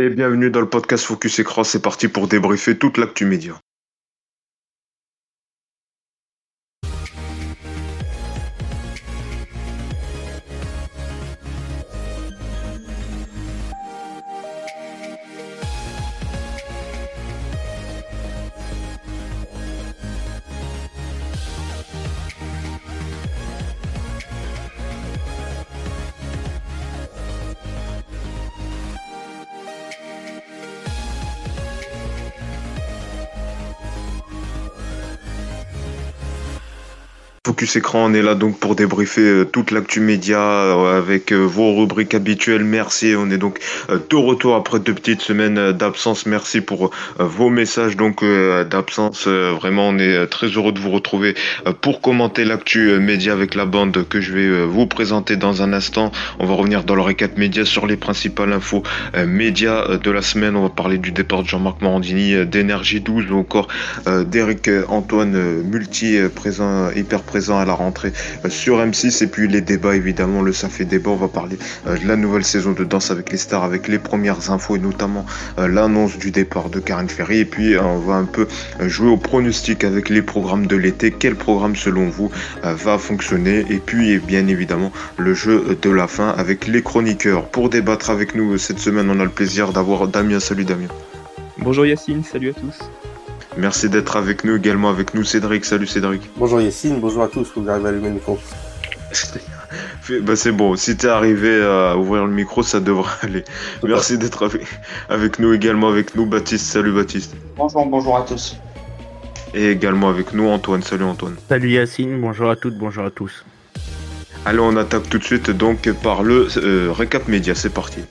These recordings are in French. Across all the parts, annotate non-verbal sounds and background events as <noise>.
Et bienvenue dans le podcast Focus Écran, c'est parti pour débriefer toute l'actu média. Écran, on est là donc pour débriefer euh, toute l'actu média euh, avec euh, vos rubriques habituelles. Merci, on est donc de retour après deux petites semaines d'absence. Merci pour vos messages donc d'absence. Vraiment, on est très heureux de vous retrouver pour commenter l'actu média avec la bande que je vais vous présenter dans un instant. On va revenir dans le récap média sur les principales infos médias de la semaine. On va parler du départ de Jean-Marc Morandini, d'énergie 12 ou encore d'Eric Antoine Multi présent hyper présent à la rentrée. Euh, sur M6 et puis les débats évidemment le ça fait débat on va parler euh, de la nouvelle saison de Danse avec les stars avec les premières infos et notamment euh, l'annonce du départ de Karen Ferry. Et puis on va un peu jouer au pronostic avec les programmes de l'été. Quel programme selon vous va fonctionner? Et puis bien évidemment le jeu de la fin avec les chroniqueurs. Pour débattre avec nous cette semaine on a le plaisir d'avoir Damien. Salut Damien. Bonjour Yacine, salut à tous. Merci d'être avec nous, également avec nous Cédric. Salut Cédric. Bonjour Yacine, bonjour à tous, que j'arrive à allumer le micro. bah c'est bon, si t'es arrivé à ouvrir le micro, ça devrait <laughs> aller. Merci d'être avec, avec nous, également avec nous Baptiste. Salut Baptiste. Bonjour, bonjour à tous. Et également avec nous Antoine. Salut Antoine. Salut Yacine, bonjour à toutes, bonjour à tous. Allez, on attaque tout de suite donc par le euh, récap média, c'est parti.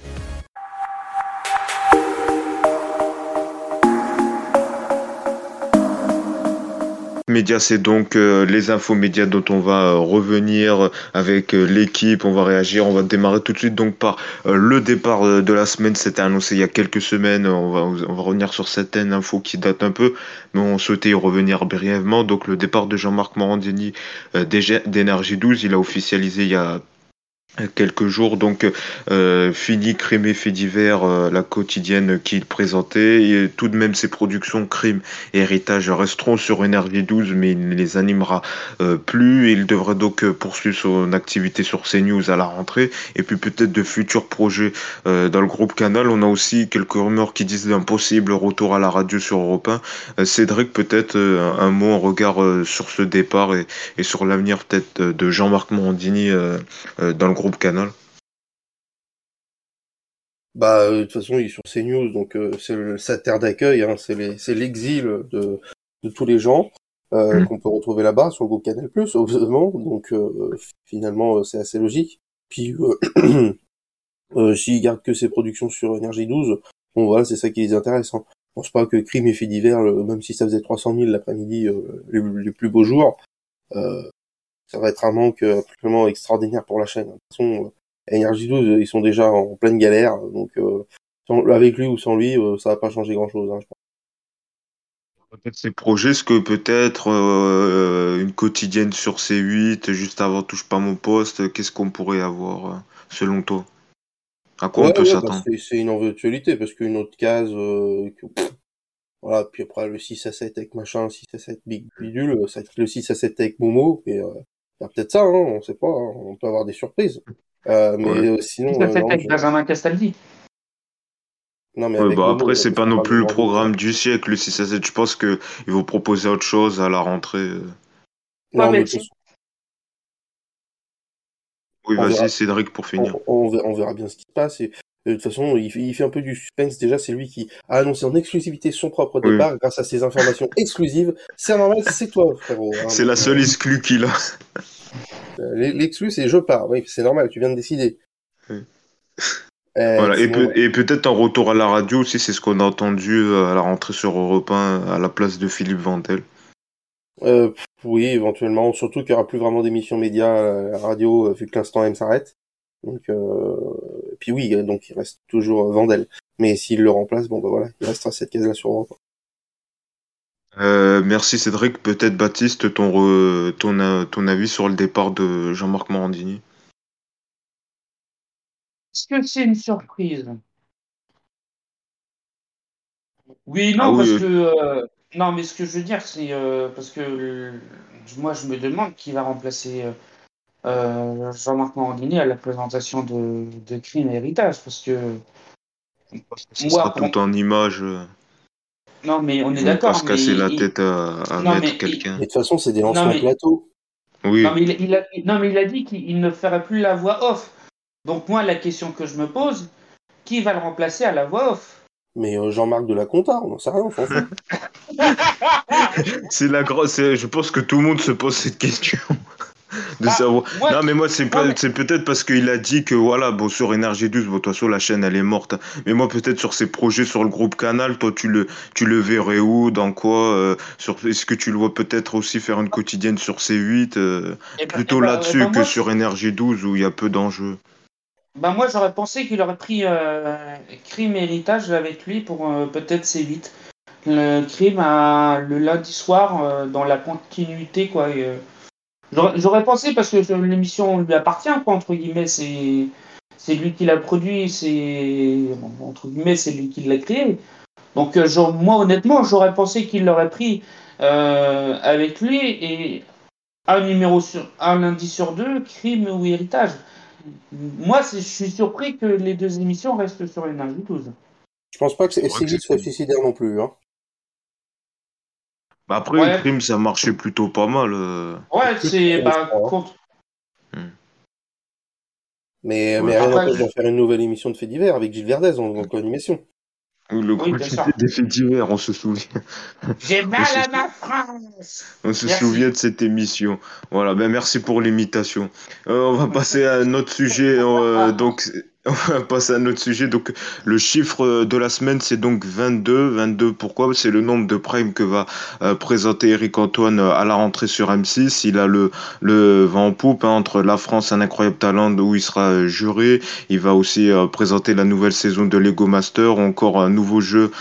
Média, c'est donc euh, les infos médias dont on va euh, revenir avec euh, l'équipe, on va réagir, on va démarrer tout de suite donc par le départ de la semaine, c'était annoncé il y a quelques semaines, on va, on va revenir sur certaines infos qui datent un peu, mais on souhaitait y revenir brièvement, donc le départ de Jean-Marc Morandini d'Énergie 12, il a officialisé il y a quelques jours. Donc, euh, fini Crime et Fait divers, euh, la quotidienne qu'il présentait. Tout de même, ses productions Crime et Héritage resteront sur Énergie 12, mais il ne les animera euh, plus. Il devrait donc euh, poursuivre son activité sur CNews à la rentrée. Et puis peut-être de futurs projets euh, dans le groupe Canal. On a aussi quelques rumeurs qui disent d'un possible retour à la radio sur Europe 1. Cédric, peut-être un, mot en regard sur ce départ et, et sur l'avenir peut-être de Jean-Marc Morandini dans le groupe Canal Bah, euh, de toute façon, il est sur CNews, donc euh, c'est sa terre d'accueil, hein, c'est l'exil de, de, tous les gens euh, mm. qu'on peut retrouver là-bas sur le groupe Canal+, obviamente, donc finalement c'est assez logique. Puis <clears throat> s'il garde que ses productions sur Énergie 12, bon voilà, c'est ça qui les intéresse. Hein. Je pense pas que Crime et Fait divers, même si ça faisait 300 000 l'après-midi, les, les, plus beaux jours, ça va être un manque absolument extraordinaire pour la chaîne. De toute façon, Energy 12, ils sont déjà en pleine galère, donc euh, avec lui ou sans lui, euh, ça va pas changer grand-chose, hein, je pense. Peut-être ces projets, ce que peut-être euh, une quotidienne sur C8, juste avant Touche pas mon poste, qu'est-ce qu'on pourrait avoir selon toi? À quoi on peut bah, s'attendre? C'est une éventualité, parce qu'une autre case, voilà, puis après le 6 à 7 avec machin, 6 à 7 Big Bidule, ça va être le 6 à 7 avec Momo, et il y a peut-être ça, hein, on sait pas, hein, on peut avoir des surprises. Euh, mais ouais. sinon. Ça fait avec Benjamin Castaldi. Non, mais ouais, bah après, c'est pas non plus le programme du siècle, le 6 à 7. Je pense qu'ils vont proposer autre chose à la rentrée. Non, mais oui, vas-y, Cédric, pour finir. On, on, verra bien ce qui se passe. Et, de toute façon, il fait, il fait, un peu du suspense. Déjà, c'est lui qui a annoncé en exclusivité son propre départ oui. grâce à ses informations <laughs> exclusives. C'est normal, c'est toi, frérot. Hein, c'est la seule exclue qu'il a. Euh, l'exclu, c'est je pars. Oui, c'est normal, tu viens de décider. Oui. Euh, voilà. Et, peut, et peut-être un retour à la radio aussi, c'est ce qu'on a entendu euh, à la rentrée sur Europe 1 à la place de Philippe Vandel. Euh, oui, éventuellement. Surtout qu'il n'y aura plus vraiment d'émissions médias à la radio vu que l'instant M s'arrête. Donc, euh... puis oui, donc il reste toujours Vandel. Mais s'il le remplace, bon bah voilà, il restera cette case-là sur Europe 1. Euh, merci Cédric. Peut-être Baptiste, ton, re... ton, ton avis sur le départ de Jean-Marc Morandini? Est-ce que c'est une surprise? Oui, non, Ah oui, parce oui. que. euh, non, mais ce que je veux dire, c'est. euh, parce que. moi, je me demande qui va remplacer Jean-Marc Morandini à la présentation de, de Crime et Héritage. Parce que. Ce sera Moi, tout en images. Non, mais on est vont pas d'accord, se mais. casser la il- tête à, à Non, mettre il- quelqu'un. Mais de toute façon, c'est des Non, lancements mais- plateau. Oui, Non, mais il, il a... non, mais il a dit qu'il ne ferait plus la voix off. Donc, moi, la question que je me pose, qui va le remplacer à la voix off? Mais euh, Jean-Marc de la Conta, on n'en sait rien, <laughs> c'est la grosse. Je pense que tout le monde se pose cette question. <laughs> de Bah, savoir. moi, non, mais moi, c'est non, pas- mais- c'est peut-être parce qu'il a dit que voilà, bon, sur Énergie 12, bon, de toute façon, la chaîne, elle est morte. Mais moi, peut-être sur ses projets sur le groupe Canal, toi, tu le, tu le verrais où, dans quoi euh, sur, Est-ce que tu le vois peut-être aussi faire une quotidienne sur C8 euh, Eh ben- Plutôt eh ben- là-dessus eh ben, que moi, sur Énergie 12 où il y a peu d'enjeux? Ben moi j'aurais pensé qu'il aurait pris euh, Crime et Héritage avec lui pour peut-être C8. Le Crime à, le lundi soir dans la continuité quoi. et, j'aurais- pensé parce que l'émission lui appartient quoi entre guillemets c'est c'est lui qui l'a produit c'est entre guillemets c'est lui qui l'a créé. Donc euh, genre, moi honnêtement j'aurais pensé qu'il l'aurait pris euh, avec lui et un numéro sur un lundi sur deux Crime ou Héritage. Moi, je suis surpris que les deux émissions restent sur Énergie 12. Je pense pas que C'est vrai que SC8 c'est- soit suicidaire non plus. Hein. Bah après, Ouais. Crime, ça marchait plutôt pas mal. euh. Ouais, c'est. Bah, contre- Mais, Ouais. mais rien Après, n'empêche je- d'en faire une nouvelle émission de fait divers avec Gilles Verdez en, en co-animation. Ou le Oui, des faits divers, on se souvient. J'ai mal à ma France On se Merci. souvient de cette émission. Voilà, ben merci pour l'imitation. Euh, on va passer à un autre sujet. <laughs> euh, donc, <laughs> on va passer à un autre sujet. Donc, le chiffre de la semaine, c'est donc 22. 22, pourquoi? C'est le nombre de primes que va euh, présenter Eric Antoine euh, à la rentrée sur M6. Il a le, vent en poupe hein, entre La France, un incroyable talent, où il sera euh, juré. Il va aussi présenter la nouvelle saison de Lego Master, encore un nouveau jeu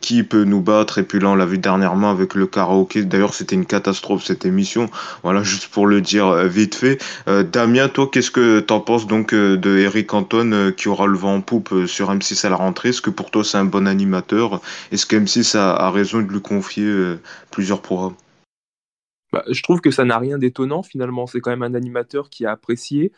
qui peut nous battre. Et puis là, on l'a vu dernièrement avec le karaoké. D'ailleurs, c'était une catastrophe cette émission. Voilà, <laughs> juste pour le dire vite fait. Damien, toi, qu'est-ce que t'en penses donc de Eric Antoine euh, qui aura le vent en poupe euh, sur M6 à la rentrée Est-ce que pour toi, c'est un bon animateur? Est-ce que M6 a, raison de lui confier euh, plusieurs programmes? Bah, je trouve que ça n'a rien d'étonnant finalement. C'est quand même un animateur qui a apprécié,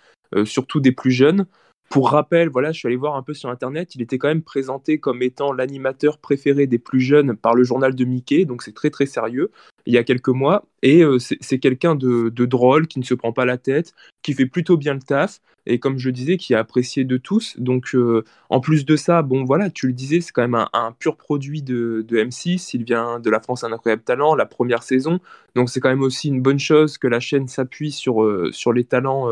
surtout des plus jeunes. Pour rappel, voilà, je suis allé voir un peu sur internet, il était quand même présenté comme étant l'animateur préféré des plus jeunes par le journal de Mickey, donc c'est très très sérieux, il y a quelques mois. Et euh, c'est quelqu'un de, drôle, qui ne se prend pas la tête, qui fait plutôt bien le taf, et comme je disais, qui est apprécié de tous. Donc euh, en plus de ça, bon voilà, tu le disais, c'est quand même un, pur produit de, de M6, il vient de La France un incroyable talent, la première saison. Donc c'est quand même aussi une bonne chose que la chaîne s'appuie sur, euh, les talents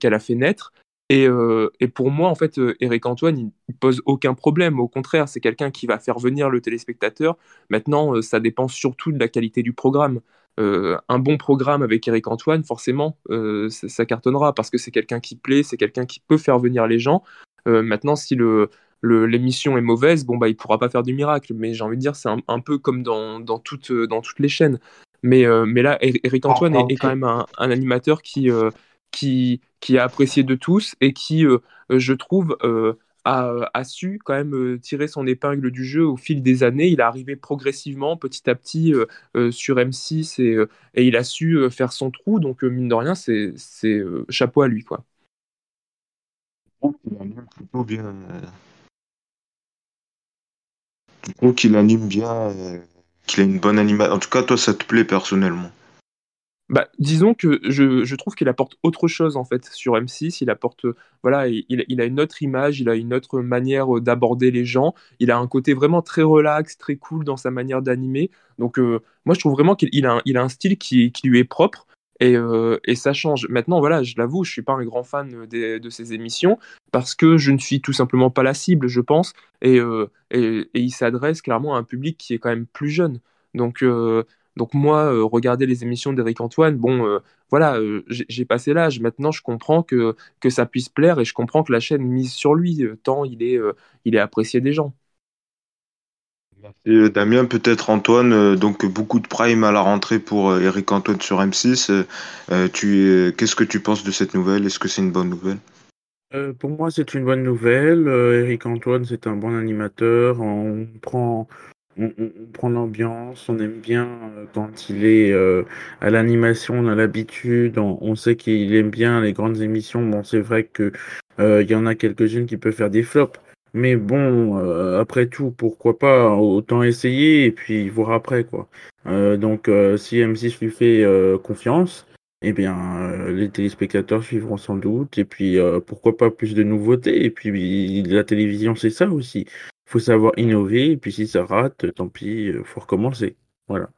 qu'elle a fait naître. Et, euh, et pour moi, en fait, euh, Eric Antoine, il, il pose aucun problème. Au contraire, c'est quelqu'un qui va faire venir le téléspectateur. Maintenant, euh, ça dépend surtout de la qualité du programme. Euh, un bon programme avec Eric Antoine, forcément, euh, ça, ça cartonnera parce que c'est quelqu'un qui plaît, c'est quelqu'un qui peut faire venir les gens. Maintenant, si le, l'émission est mauvaise, bon bah il pourra pas faire du miracle. Mais j'ai envie de dire, c'est un, un peu comme dans, dans, toutes, dans toutes les chaînes. Mais, euh, mais là, Eric Antoine est, quand même un, un animateur qui, euh, qui, qui est apprécié de tous et qui, euh, je trouve, euh, a, su quand même euh, tirer son épingle du jeu au fil des années. Il est arrivé progressivement, petit à petit, euh, euh, sur M6 et, euh, il a su euh, faire son trou. Donc, euh, mine de rien, c'est euh, chapeau à lui. Quoi. Qu'il anime plutôt bien. euh. Je trouve qu'il anime bien, euh, qu'il a une bonne animation. En tout cas, toi, ça te plaît personnellement. Bah, disons que je, je trouve qu'il apporte autre chose en fait sur M6. Il apporte, euh, voilà, il, il a une autre image, il a une autre manière euh, d'aborder les gens. Il a un côté vraiment très relax, très cool dans sa manière d'animer. Donc, euh, moi, je trouve vraiment qu'il il a, il a un style qui, qui lui est propre et, et ça change. Maintenant, voilà, je l'avoue, je suis pas un grand fan des- de ses émissions parce que je ne suis tout simplement pas la cible, je pense. Et, et, et il s'adresse clairement à un public qui est quand même plus jeune. Donc, euh, donc moi, euh, regarder les émissions d'Éric Antoine, bon, euh, voilà, euh, j'ai passé l'âge. Maintenant, je comprends que, que ça puisse plaire et je comprends que la chaîne mise sur lui, euh, tant il est, euh, il est apprécié des gens. Et euh, Damien, peut-être Antoine, euh, donc beaucoup de prime à la rentrée pour euh, Eric Antoine sur M6. Euh, euh, tu, es- qu'est-ce que tu penses de cette nouvelle? Est-ce que c'est une bonne nouvelle? Euh, pour moi, c'est une bonne nouvelle. Euh, Eric Antoine, c'est un bon animateur. On prend, on, on- prend l'ambiance. On aime bien euh, quand il est euh, à l'animation. On a l'habitude. On, on sait qu'il aime bien les grandes émissions. Bon, c'est vrai que euh, il y en a quelques-unes qui peuvent faire des flops. Mais bon, euh, après tout, pourquoi pas? Autant essayer et puis voir après, quoi. Euh, donc, si M6 lui fait confiance. Eh bien, euh, les téléspectateurs suivront sans doute, et puis euh, pourquoi pas plus de nouveautés, et puis la télévision c'est ça aussi. Faut savoir innover, et puis si ça rate, tant pis, euh, faut recommencer. Voilà.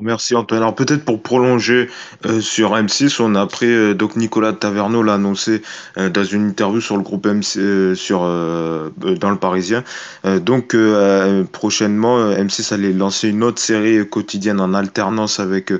Merci Antoine. Alors peut-être pour prolonger euh, sur M6, on a appris euh, donc Nicolas Taverneau l'a annoncé euh, dans une interview sur le groupe MC sur dans le Parisien. Donc prochainement euh, M6 allait lancer une autre série quotidienne en alternance avec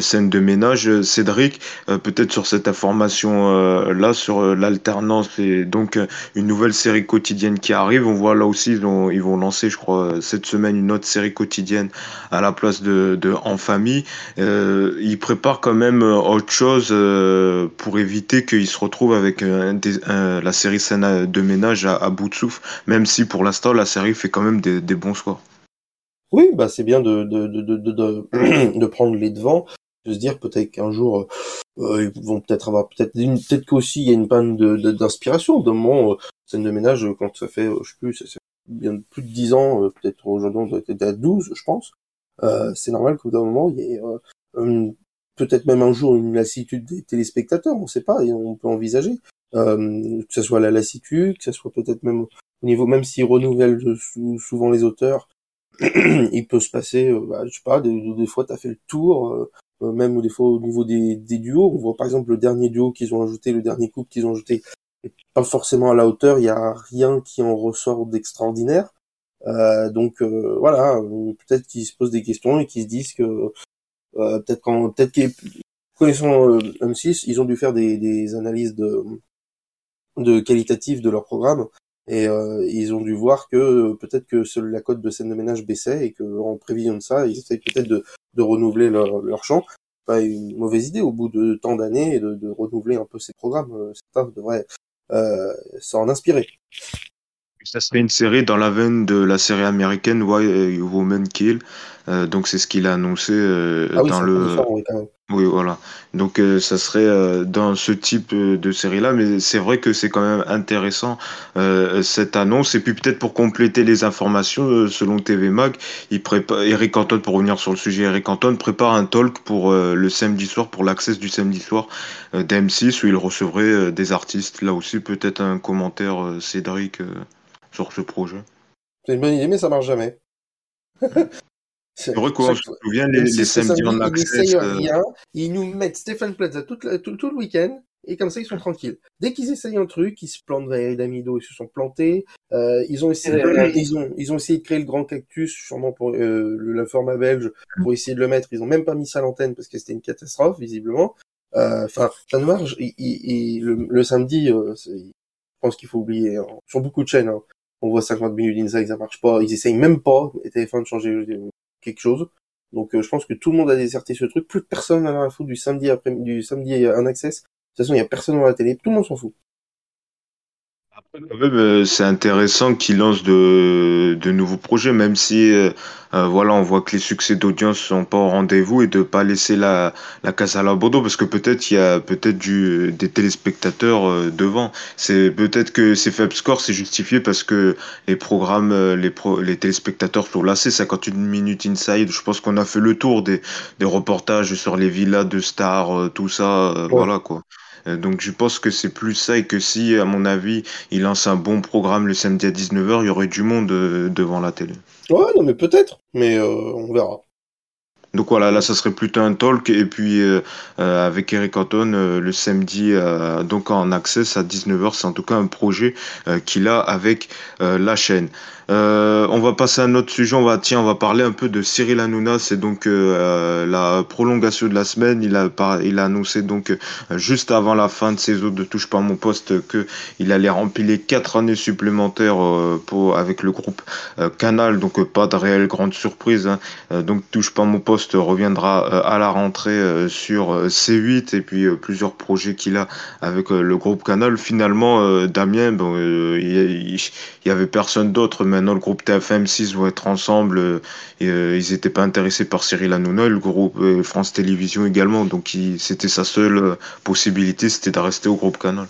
scène de ménage. Cédric, peut-être sur cette information là sur l'alternance et donc une nouvelle série quotidienne qui arrive. On voit là aussi ils vont ils vont lancer je crois cette semaine une autre série quotidienne à la place de, de En famille. Euh, il prépare quand même euh, autre chose euh, pour éviter qu'il se retrouve avec euh, un la série scène de ménage à, bout de souffle, même si pour l'instant la série fait quand même des, bons scores. Oui, bah c'est bien de, prendre les devants, de se dire peut-être qu'un jour ils vont peut-être avoir peut-être peut-être qu'aussi il y a une panne d'inspiration. De moment, euh, scène de ménage quand ça fait euh, sais plus, ça fait bien plus de 10 ans, peut-être aujourd'hui à 12, je pense. Euh, c'est normal qu'au bout d'un moment il y ait euh, une- peut-être même un jour une lassitude des téléspectateurs, on sait pas, et on peut envisager. Euh, que ce soit la lassitude, que ce soit peut-être même au niveau, même s'ils renouvellent sou- souvent les auteurs, <clears throat> il peut se passer, bah, je sais pas, des, fois t'as fait le tour, même des fois au niveau des, des duos, on voit par exemple le dernier duo qu'ils ont ajouté, le dernier couple qu'ils ont ajouté, pas forcément à la hauteur, il y a rien qui en ressort d'extraordinaire. Euh, donc euh, voilà, peut-être qu'ils se posent des questions et qu'ils se disent que euh, peut-être quand peut-être qu'ils connaissant euh, M6, ils ont dû faire des, des analyses de de qualitatives de leur programme et euh, ils ont dû voir que peut-être que la cote de scène de ménage baissait et que en prévision de ça, ils essaient peut-être de, de renouveler leur, leur champ. Pas une mauvaise idée au bout de tant d'années de, de renouveler un peu ces programmes. Certains devraient s'en inspirer. Ça serait une série dans la veine de la série américaine Why Women Kill. Euh, donc c'est ce qu'il a annoncé euh, Ah oui, dans le oui, quand même. Oui, voilà. Donc, euh, ça serait dans ce type de série-là, mais c'est vrai que c'est quand même intéressant cette annonce. Et puis peut-être pour compléter les informations, selon TV Mag, il prépare Eric Anton pour revenir sur le sujet. Eric Anton prépare un talk pour le samedi soir, pour l'access du samedi soir euh, d'M6, où il recevrait des artistes. Là aussi, peut-être un commentaire Cédric sur ce projet. C'est une bonne idée, mais ça marche jamais. <laughs> C'est vrai qu'on se souvient les, M6 les le samedis en ils access. n'essayent rien, ils nous mettent Stéphane Plaza toute la- tout, tout le week-end, et comme ça ils sont tranquilles. Dès qu'ils essayent un truc, ils se plantent Valérie Damido, ils se sont plantés. Euh, ils ont essayé, Ouais. ils ont, ils ont essayé de créer le grand cactus, sûrement pour euh, le, format belge, pour essayer de le mettre. Ils ont même pas mis ça à l'antenne parce que c'était une catastrophe visiblement. Euh, Enfin, ça ne marche. Et, et- et le, le samedi, euh, je pense qu'il faut oublier. hein. Sur beaucoup de chaînes, hein, on voit 50 minutes d'inside, ça marche pas. Ils essayent même pas, et TF1 de changer euh, quelque chose. Donc euh, je pense que tout le monde a déserté ce truc. Plus personne n'en a rien à foutre du samedi après du samedi un access. De toute façon, il y a personne dans la télé. Tout le monde s'en fout. Quand même, euh, c'est intéressant qu'ils lancent de, de nouveaux projets, même si euh, euh, voilà, on voit que les succès d'audience sont pas au rendez-vous et de pas laisser la, la casse à l'abandon parce que peut-être il y a peut-être du des téléspectateurs euh, devant. C'est peut-être que ces faibles scores c'est justifié parce que les programmes, euh, les pro, les téléspectateurs sont lassés. 51 minutes inside, je pense qu'on a fait le tour des des reportages sur les villas de stars, euh, tout ça, euh, Ouais. voilà quoi. Euh, Donc je pense que c'est plus ça et que si, à mon avis, il lance un bon programme le samedi à 19h, il y aurait du monde euh, devant la télé. Ouais, non mais peut-être, mais euh, on verra. Donc voilà, là ça serait plutôt un talk et puis euh, euh, avec Eric Anton euh, le samedi donc en access à 19h, c'est en tout cas un projet qu'il a avec la chaîne. Euh, on va passer à un autre sujet, on va tiens, on va parler un peu de Cyril Hanouna, c'est donc euh, la prolongation de la semaine, il a par- annoncé donc euh, juste avant la fin de saison de Touche pas à mon poste que il allait remplir quatre années supplémentaires euh, avec le groupe euh, Canal, donc euh, pas de réelle grande surprise hein. Euh, donc touche pas mon poste poste reviendra à la rentrée sur C8 et puis plusieurs projets qu'il a avec le groupe Canal. Finalement, Damien, bon, il y, avait personne d'autre. Maintenant, le groupe TFM6 va être ensemble. ils n'étaient pas intéressés par Cyril Hanouna, le groupe France Télévisions également. Donc, c'était sa seule possibilité, c'était de rester au groupe Canal.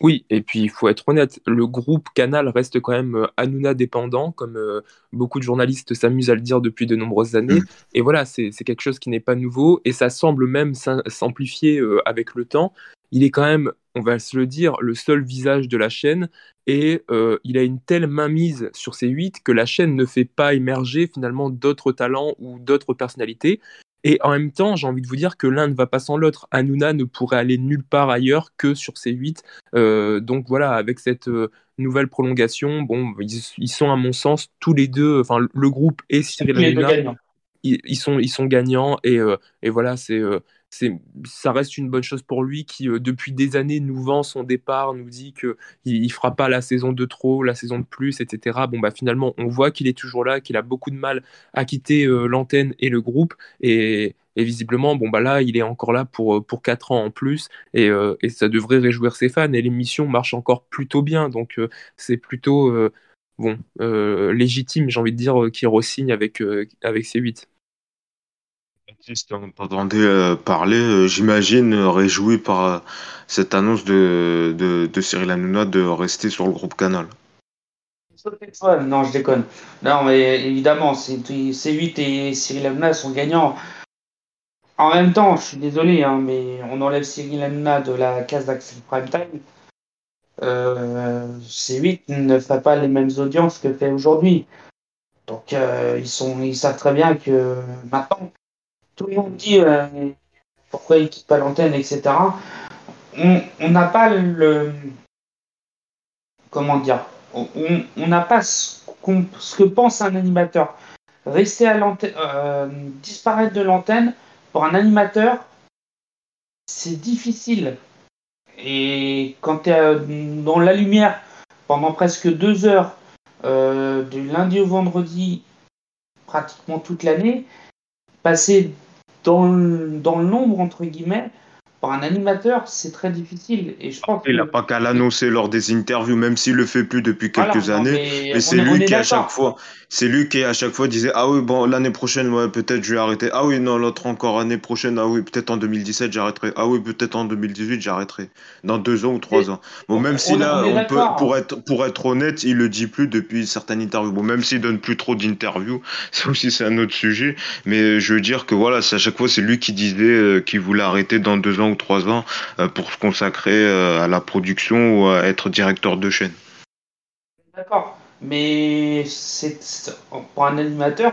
Oui, et puis il faut être honnête, le groupe Canal reste quand même euh, Hanouna dépendant, comme euh, beaucoup de journalistes s'amusent à le dire depuis de nombreuses années. Mm. Et voilà, c'est quelque chose qui n'est pas nouveau, et ça semble même s'amplifier euh, avec le temps. Il est quand même, on va se le dire, le seul visage de la chaîne, et il a une telle mainmise sur ces huit que la chaîne ne fait pas émerger finalement d'autres talents ou d'autres personnalités. Et en même temps, j'ai envie de vous dire que l'un ne va pas sans l'autre. Hanouna ne pourrait aller nulle part ailleurs que sur ces huit. Euh, donc voilà, avec cette euh, nouvelle prolongation, bon, ils, sont à mon sens tous les deux, enfin le groupe et Cyril Hanouna, ils, sont, ils sont gagnants et, euh, et voilà, c'est ça reste une bonne chose pour lui qui, euh, depuis des années, nous vend son départ, nous dit qu'il ne fera pas la saison de trop, la saison de plus, etc. Bon, bah, finalement, on voit qu'il est toujours là, qu'il a beaucoup de mal à quitter euh, l'antenne et le groupe. Et, visiblement, bon, bah, là, il est encore là pour, euh, pour 4 ans en plus. Et, ça devrait réjouir ses fans. Et l'émission marche encore plutôt bien. Donc, c'est plutôt légitime, j'ai envie de dire, qu'il re-signe avec, avec ses 8. Baptiste, on euh, parler, euh, j'imagine, euh, réjoui par cette annonce de, de, Cyril Hanouna de rester sur le groupe Canal. non, je déconne. Non, mais évidemment, C8 et Cyril Hanouna sont gagnants. En même temps, je suis désolé, hein, mais on enlève Cyril Hanouna de la case d'Axel Prime Time. C8 ne fait pas les mêmes audiences que fait aujourd'hui. Donc, ils, sont, ils savent très bien que maintenant, tout le monde dit euh, pourquoi il quitte pas l'antenne, etc. On n'a pas le. Comment dire On n'a pas ce, que pense un animateur. Rester à l'antenne, euh, disparaître de l'antenne, pour un animateur, c'est difficile. Et quand tu es euh, dans la lumière pendant presque deux heures, du lundi au vendredi, pratiquement toute l'année, passer dans dans le nombre, entre guillemets, pour un animateur, c'est très difficile. Et je pense il n'a pas qu'à l'annoncer lors des interviews, même s'il le fait plus depuis quelques années. Mais, c'est lui qui à chaque fois, c'est lui qui à chaque fois disait ah oui bon l'année prochaine ouais peut-être je vais arrêter. Ah oui non l'autre encore année prochaine. Ah oui peut-être en 2017 j'arrêterai. Ah oui peut-être en 2018 j'arrêterai. Dans deux ans ou trois ans. Bon même si là on peut pour être pour être honnête il le dit plus depuis certaines interviews. Bon même s'il donne plus trop d'interviews, <laughs> ça aussi c'est un autre sujet. Mais je veux dire que voilà c'est à chaque fois c'est lui qui disait euh, qu'il voulait arrêter dans deux ans ou trois ans euh, pour se consacrer euh, à la production ou à être directeur de chaîne. D'accord, mais c'est pour un animateur,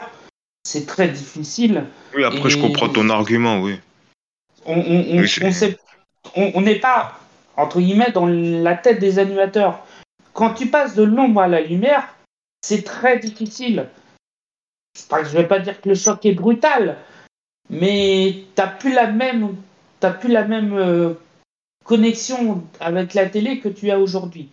c'est très difficile. Oui, après je comprends ton argument, oui. On on n'est pas entre guillemets dans la tête des animateurs. Quand tu passes de l'ombre à la lumière, c'est très difficile. je ne vais pas dire que le choc est brutal, mais tu n'as plus la même t'as plus la même euh, connexion avec la télé que tu as aujourd'hui.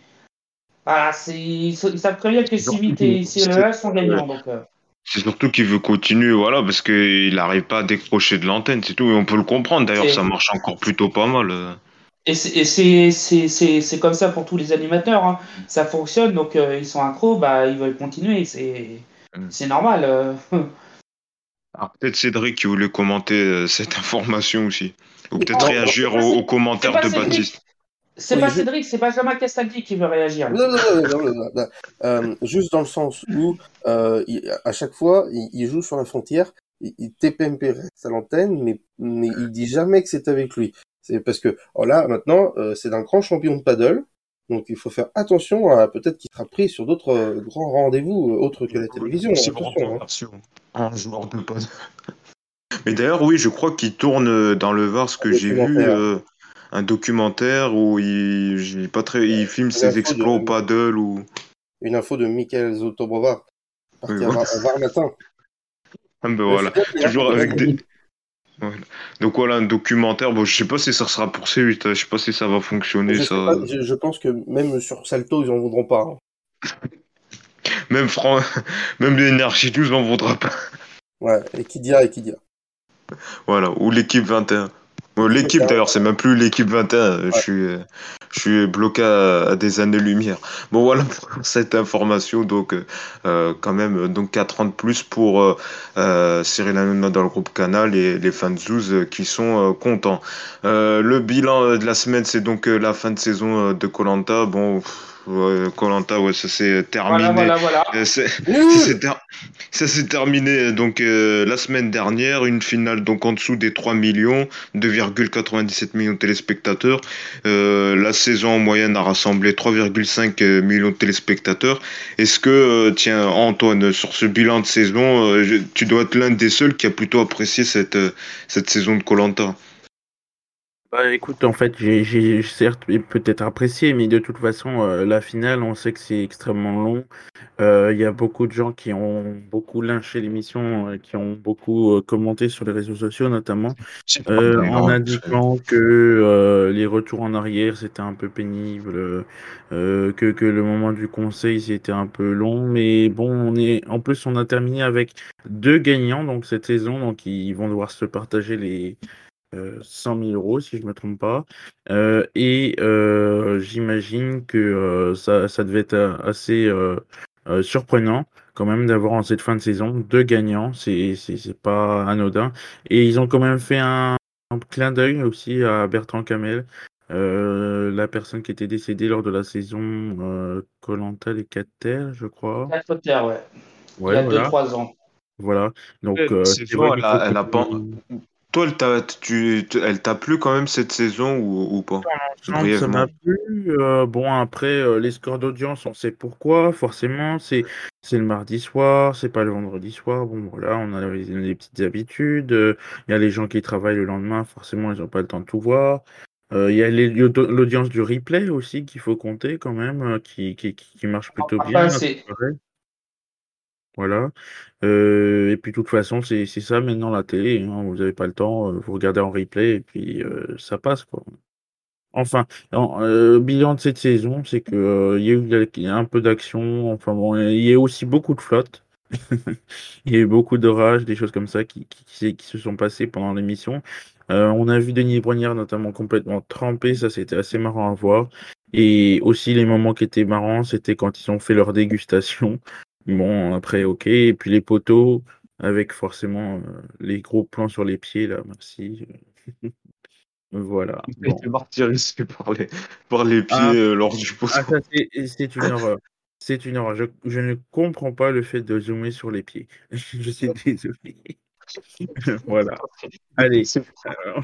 Voilà, ils savent très bien que Civit et sont gagnants. Euh. C'est surtout qu'il veut continuer, voilà, parce qu'il n'arrive pas à décrocher de l'antenne, c'est tout. Et on peut le comprendre, d'ailleurs, ça marche encore plutôt pas mal. Euh. Et c'est comme ça pour tous les animateurs. Hein. Ça fonctionne, donc ils sont accros, bah, ils veulent continuer. C'est mm. normal. Alors <laughs> peut-être Cédric qui voulait commenter cette <laughs> information aussi. Ou peut-être réagir aux, commentaires de Baptiste. C'est pas Cédric, c'est Benjamin Castaldi qui veut réagir. Non, non, non, non, non, euh, juste dans le sens où, euh, à chaque fois, il, joue sur la frontière, il, TPMP reste à l'antenne, mais, mais il dit jamais que c'est avec lui. C'est parce que, oh là, maintenant, euh, c'est un grand champion de paddle, donc il faut faire attention à peut-être qu'il sera pris sur d'autres euh, grands rendez-vous autres que la télévision. C'est attention, hein. Un joueur de paddle. Mais d'ailleurs, oui, je crois qu'il tourne dans le Var, ce que j'ai vu, euh, un documentaire où il, pas très, il filme ses exploits au paddle ou. Une info de Michael Zotobova, à Var matin. Ah ben voilà, toujours avec des. Donc voilà, un documentaire. Bon, je sais pas si ça sera pour C8, hein. je sais pas si ça va fonctionner. Je, ça... je, pense que même sur Salto, ils en voudront pas. Hein. <laughs> même Fran... <laughs> même l'énergie 12 en voudra pas. Ouais, et qui dira et qui dira. Voilà, ou l'équipe 21. Bon, l'équipe d'ailleurs, c'est même plus l'équipe 21. Je suis, je suis bloqué à, à des années-lumière. Bon voilà pour <laughs> cette information. Donc euh, quand même donc 4 ans de plus pour euh, euh, Cyril Hanouna dans le groupe Canal et les fans Zouz euh, qui sont euh, contents. Euh, le bilan de la semaine, c'est donc euh, la fin de saison euh, de Colanta. Bon. pff, Colanta, ouais, ça s'est terminé. Voilà, voilà, voilà. Euh, <laughs> ça s'est ter- terminé donc euh, la semaine dernière, une finale donc en dessous des 3 millions, 2,97 millions de téléspectateurs. Euh, la saison en moyenne a rassemblé 3,5 millions de téléspectateurs. Est-ce que, euh, tiens, Antoine, sur ce bilan de saison, je- tu dois être l'un des seuls qui a plutôt apprécié cette, cette saison de Colanta? Bah écoute, en fait, j'ai j'ai certes peut-être apprécié, mais de toute façon, euh, la finale, on sait que c'est extrêmement long. Euh, Il y a beaucoup de gens qui ont beaucoup lynché l'émission, euh, qui ont beaucoup euh, commenté sur les réseaux sociaux notamment, euh, en indiquant que euh, les retours en arrière, c'était un peu pénible, euh, que, que le moment du conseil, c'était un peu long. Mais bon, on est en plus, on a terminé avec deux gagnants donc cette saison, donc ils vont devoir se partager les 100 000 euros, si je me trompe pas. Euh, et euh, j'imagine que euh, ça, ça devait être euh, assez euh, euh, surprenant quand même d'avoir en cette fin de saison deux gagnants. C'est c'est c'est pas anodin. Et ils ont quand même fait un, un clin d'œil aussi à Bertrand Camel. Euh, la personne qui était décédée lors de la saison Colanta les 4 terres, je crois. 4 terres, ouais. Ouais, Il y a voilà. 2-3 ans. Voilà. Donc, euh, c'est vrai, elle a- elle a Toi, elle t'a tu- elle t'a plu quand même cette saison ou, ou pas? Non, ça m'a plu. Euh, bon, après, euh, les scores d'audience, on sait pourquoi. Forcément, c'est c'est le mardi soir, c'est pas le vendredi soir. Bon, voilà, on a les, les petites habitudes. Euh, Il y a les gens qui travaillent le lendemain, forcément, ils n'ont pas le temps de tout voir. Euh, Il y a les- l'audience du replay aussi qu'il faut compter quand même, euh, qui, qui, qui marche plutôt Pas bien. Voilà. Euh, et puis, de toute façon, c'est ça maintenant la télé. hein. Vous n'avez pas le temps, euh, vous regardez en replay et puis euh, ça passe, quoi. Enfin, en- bilan de cette saison, c'est que il y a eu un peu d'action. Enfin bon, il y a eu aussi beaucoup de flottes. <laughs> Il y a eu beaucoup d'orages, des choses comme ça qui, se sont passées pendant l'émission. On a vu Denis Brognard notamment complètement trempé, ça c'était assez marrant à voir. Et aussi les moments qui étaient marrants, c'était quand ils ont fait leur dégustation. Bon, après, ok. Et puis les poteaux, avec forcément euh, les gros plans sur les pieds, là, merci. <laughs> Voilà. Il Bon. était martyrisé par les, par les pieds Ah. euh, lors du Ah, ça, c'est c'est une horreur. C'est une horreur. Je, je ne comprends pas le fait de zoomer sur les pieds. <laughs> Je suis désolé. <laughs> voilà. Allez, euh,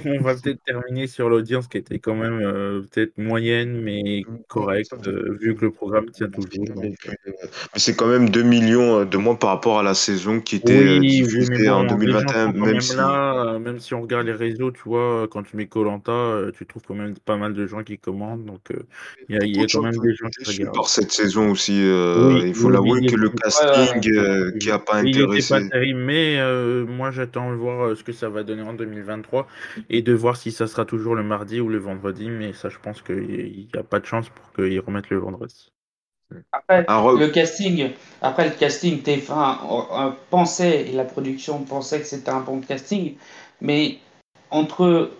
on va peut-être terminer sur l'audience qui était quand même euh, peut-être moyenne, mais correcte, euh, vu que le programme tient toujours. Mais c'est quand même 2 millions de moins par rapport à la saison qui était Oui, diffusée bon, en les gens 2021, sont quand même même si. là, même si on regarde les réseaux, tu vois, quand tu mets Colanta, tu trouves quand même pas mal de gens qui commandent, donc il y a, il y a quand même des gens qui regardent. par cette saison aussi. Oui, il faut oui, l'avouer que le casting qui a pas intéressé. pas terrible, mais moi j'attends de voir euh, ce que ça va donner en 2023 et de voir si ça sera toujours le mardi ou le vendredi, mais ça je pense qu'il n'y a pas de chance pour qu'ils remettent le vendredi. Après, Alors, le casting, après le casting, TF1 euh, pensait, et la production pensait que c'était un bon casting, mais entre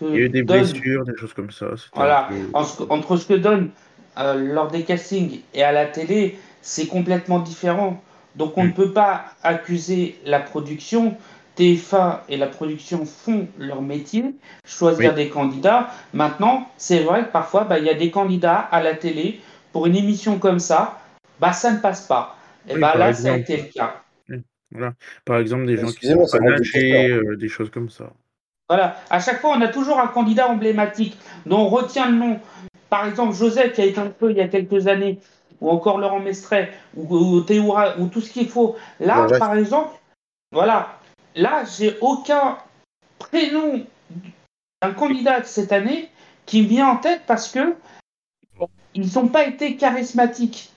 ce Il y a eu des donne, blessures, des choses comme ça. voilà, peu- en- entre ce que donne euh, lors des castings et à la télé, c'est complètement différent. Donc on ne peut pas accuser la production. TF1 et la production font leur métier, choisir Oui. des candidats. Maintenant, c'est vrai que parfois, bah, il y a des candidats à la télé pour une émission comme ça, bah, ça ne passe pas. Et Oui, bah, là, ça a été le cas. Voilà. Par exemple, des gens qui sont pas lâchés, euh, des choses comme ça. Voilà. À chaque fois, on a toujours un candidat emblématique dont on retient le nom. Par exemple, Joseph qui a été un peu il y a quelques années, ou encore Laurent Mestret, ou, ou Théoura, ou tout ce qu'il faut. Là, par exemple, voilà. Là, j'ai aucun prénom d'un candidat de cette année qui me vient en tête parce que ils n'ont pas été charismatiques.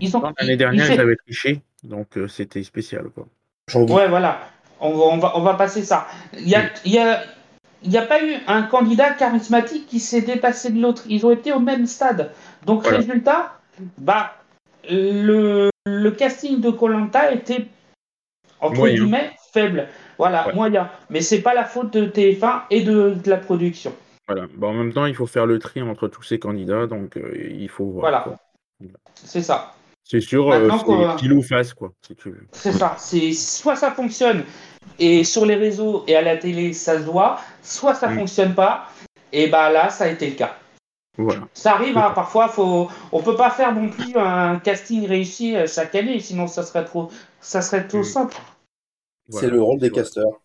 Ils ont- L'année dernière, ils- ils avaient triché, donc euh, c'était spécial. Quoi. Ouais, voilà. On va, on va, on va passer ça. Il y a, il y a, il n'y a pas eu un candidat charismatique qui s'est dépassé de l'autre. Ils ont été au même stade. Donc, Voilà. résultat, bah, le, le casting de Colanta était, entre Moyen. guillemets, faible. Voilà, Ouais. moyen. Mais c'est pas la faute de TF1 et de, de la production. Voilà. Bon, en même temps, il faut faire le tri entre tous ces candidats, donc euh, il faut voir. Voilà. C'est ça. C'est sûr, euh, c'est pile ou face, quoi, si tu veux. C'est ça. C'est soit ça fonctionne et sur les réseaux et à la télé ça se voit, soit ça fonctionne pas. Et bah là, ça a été le cas. Voilà. Ça arrive, hein, parfois, faut... on peut pas faire non plus un casting réussi euh, chaque année, sinon ça serait trop, ça serait trop Mm. simple. Voilà. C'est le rôle des casteurs.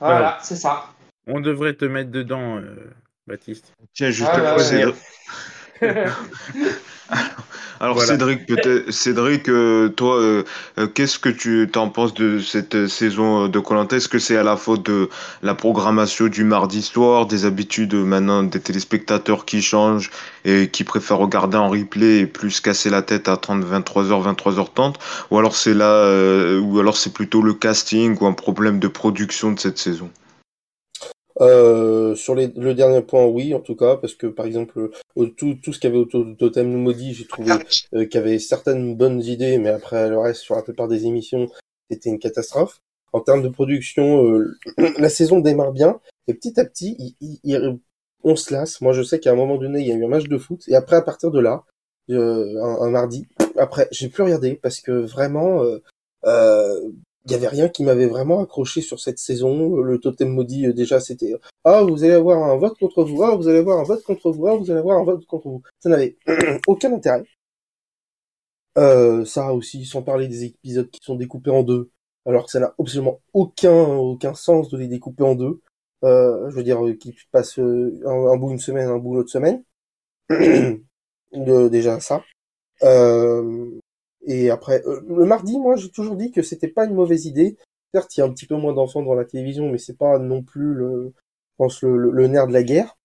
Voilà, Voilà. c'est ça. On devrait te mettre dedans, euh, Baptiste. Tiens, juste Ah, ouais. <laughs> Alors Voilà. Cédric, peut-être Cédric, euh, toi, euh, euh, qu'est-ce que tu t'en penses de cette saison de Koh-Lanta Est-ce que c'est à la faute de la programmation du mardi soir, des habitudes maintenant des téléspectateurs qui changent et qui préfèrent regarder en replay et plus se casser la tête à 30, 23h, 23h30 Ou alors c'est là, ou alors c'est plutôt le casting ou un problème de production de cette saison? Euh, sur les, le dernier point, oui, en tout cas, parce que par exemple, tout, tout ce qu'il y avait autour de Totem maudit, j'ai trouvé euh, qu'il y avait certaines bonnes idées, mais après le reste, sur la plupart des émissions, c'était une catastrophe. En termes de production, euh, <clears throat> la saison démarre bien, et petit à petit, il, il- il- on se lasse. Moi, je sais qu'à un moment donné, il y a eu un match de foot, et après, à partir de là, euh, un, un mardi, après, j'ai plus regardé, parce que vraiment, il y avait rien qui m'avait vraiment accroché sur cette saison. Le totem maudit, euh, déjà, c'était ah, vous allez avoir un vote contre vous, ah, vous allez avoir un vote contre vous, ah, vous allez avoir un vote contre vous. Ça n'avait <clears throat> aucun intérêt. Euh, ça aussi, sans parler des épisodes qui sont découpés en deux, alors que ça n'a absolument aucun aucun sens de les découper en deux. Euh, je veux dire, euh, qui passent euh, un, bout une semaine, un bout l'autre semaine. <clears throat> déjà ça. Et après, euh, le mardi, moi, j'ai toujours dit que c'était pas une mauvaise idée. Certes, il y a un petit peu moins d'enfants dans la télévision, mais c'est pas non plus le, je pense, le, le, le nerf de la guerre.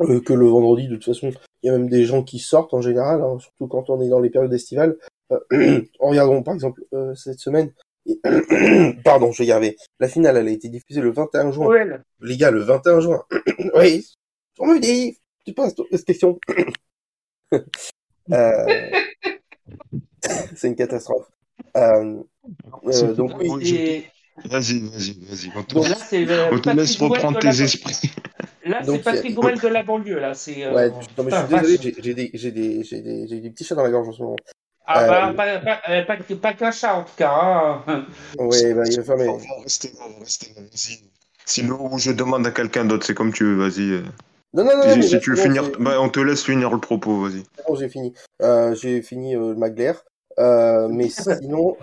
Euh, que le vendredi, de toute façon, il y a même des gens qui sortent en général, hein, surtout quand on est dans les périodes estivales. Euh, <clears throat> regardons par exemple euh, cette semaine. <clears throat> Pardon, je vais y arriver. La finale, elle a été diffusée le 21 juin. Noël. Les gars, le 21 juin. <clears throat> oui, on me dit, tu poses cette question. euh... <laughs> <laughs> C'est une catastrophe. Euh, euh, donc oui, Oui, Et- Vas-y, vas-y, vas-y. On te, là, on laisse reprendre la tes esprits. Là, c'est Patrick Bruel de la banlieue, là. C'est, euh, ouais, non, mais je suis désolé, j'ai des, j'ai des, j'ai des, j'ai des petits chats dans la gorge en ce moment. Ah bah, Euh, pas, pas, pas, que- pas qu'un chat, en tout cas. hein. <laughs> Ouais, bah, il va mais... va rester là, rester là, vas-y. Sinon, je demande à quelqu'un d'autre, c'est comme tu veux, vas-y. Euh. Non, non, non, Si, tu veux finir, bah, on te laisse finir le propos, vas-y. bon, j'ai fini. Euh, j'ai fini euh, le Maglaire. Euh, mais <laughs> sinon...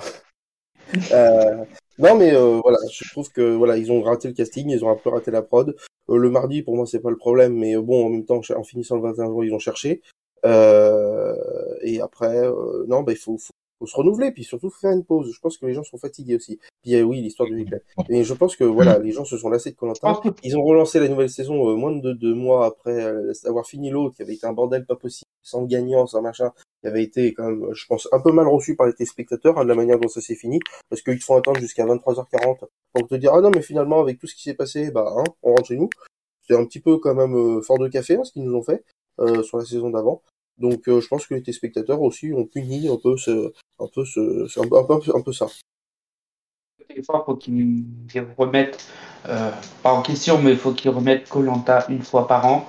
Euh, non, mais euh, voilà, je trouve que voilà, ils ont raté le casting, ils ont un peu raté la prod. Euh, le mardi, pour moi, c'est pas le problème, mais euh, bon, en même temps, en finissant le 21 juin, ils ont cherché. Euh, et après, euh, non, bah, il faut, faut, faut se renouveler, puis surtout faire une pause. Je pense que les gens sont fatigués aussi. Puis euh, oui, l'histoire du replay. Et je pense que voilà, les gens se sont lassés de que Ils ont relancé la nouvelle saison euh, moins de deux mois après euh, avoir fini l'autre, qui avait été un bordel pas possible, sans gagnant, sans machin, qui avait été quand même, je pense, un peu mal reçu par les téléspectateurs, hein, de la manière dont ça s'est fini, parce qu'ils te font attendre jusqu'à 23h40 pour te dire, ah non, mais finalement, avec tout ce qui s'est passé, bah, hein, on rentre chez nous. C'est un petit peu quand même euh, fort de café, hein, ce qu'ils nous ont fait euh, sur la saison d'avant. Donc, euh, je pense que les téléspectateurs aussi ont puni un peu ce, un peu ce, un, peu- un peu, ça. fois, faut qu'ils remettent, euh, pas en question, mais il faut qu'ils remettent Colanta une fois par an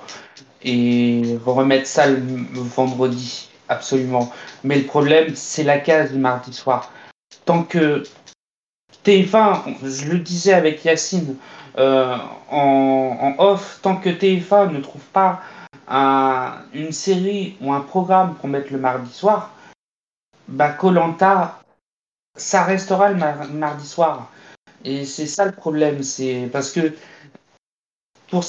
et remettre ça le le vendredi, absolument. Mais le problème, c'est la case du mardi soir. Tant que TF1, je le disais avec Yacine euh, en, en off, tant que TF1 ne trouve pas un- une série ou un programme pour mettre le mardi soir, bah Colanta, ça restera le mar- mardi soir. Et c'est ça le problème, c'est parce que pour,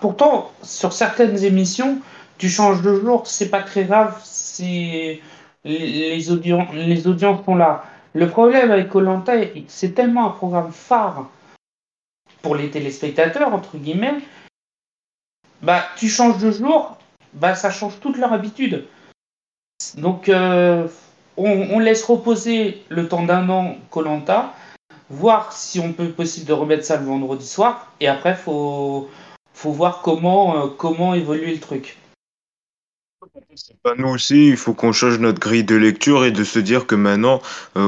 pourtant sur certaines émissions, tu changes de jour, c'est pas très grave, c'est les, les, les audiences sont là. Le problème avec Colanta, c'est tellement un programme phare pour les téléspectateurs entre guillemets. Bah, tu changes de jour, bah ça change toute leur habitude. Donc euh, on, on laisse reposer le temps d'un an Colanta, voir si on peut possible de remettre ça le vendredi soir, et après faut faut voir comment euh, comment évoluer le truc. Bah, nous aussi, il faut qu'on change notre grille de lecture et de se dire que maintenant,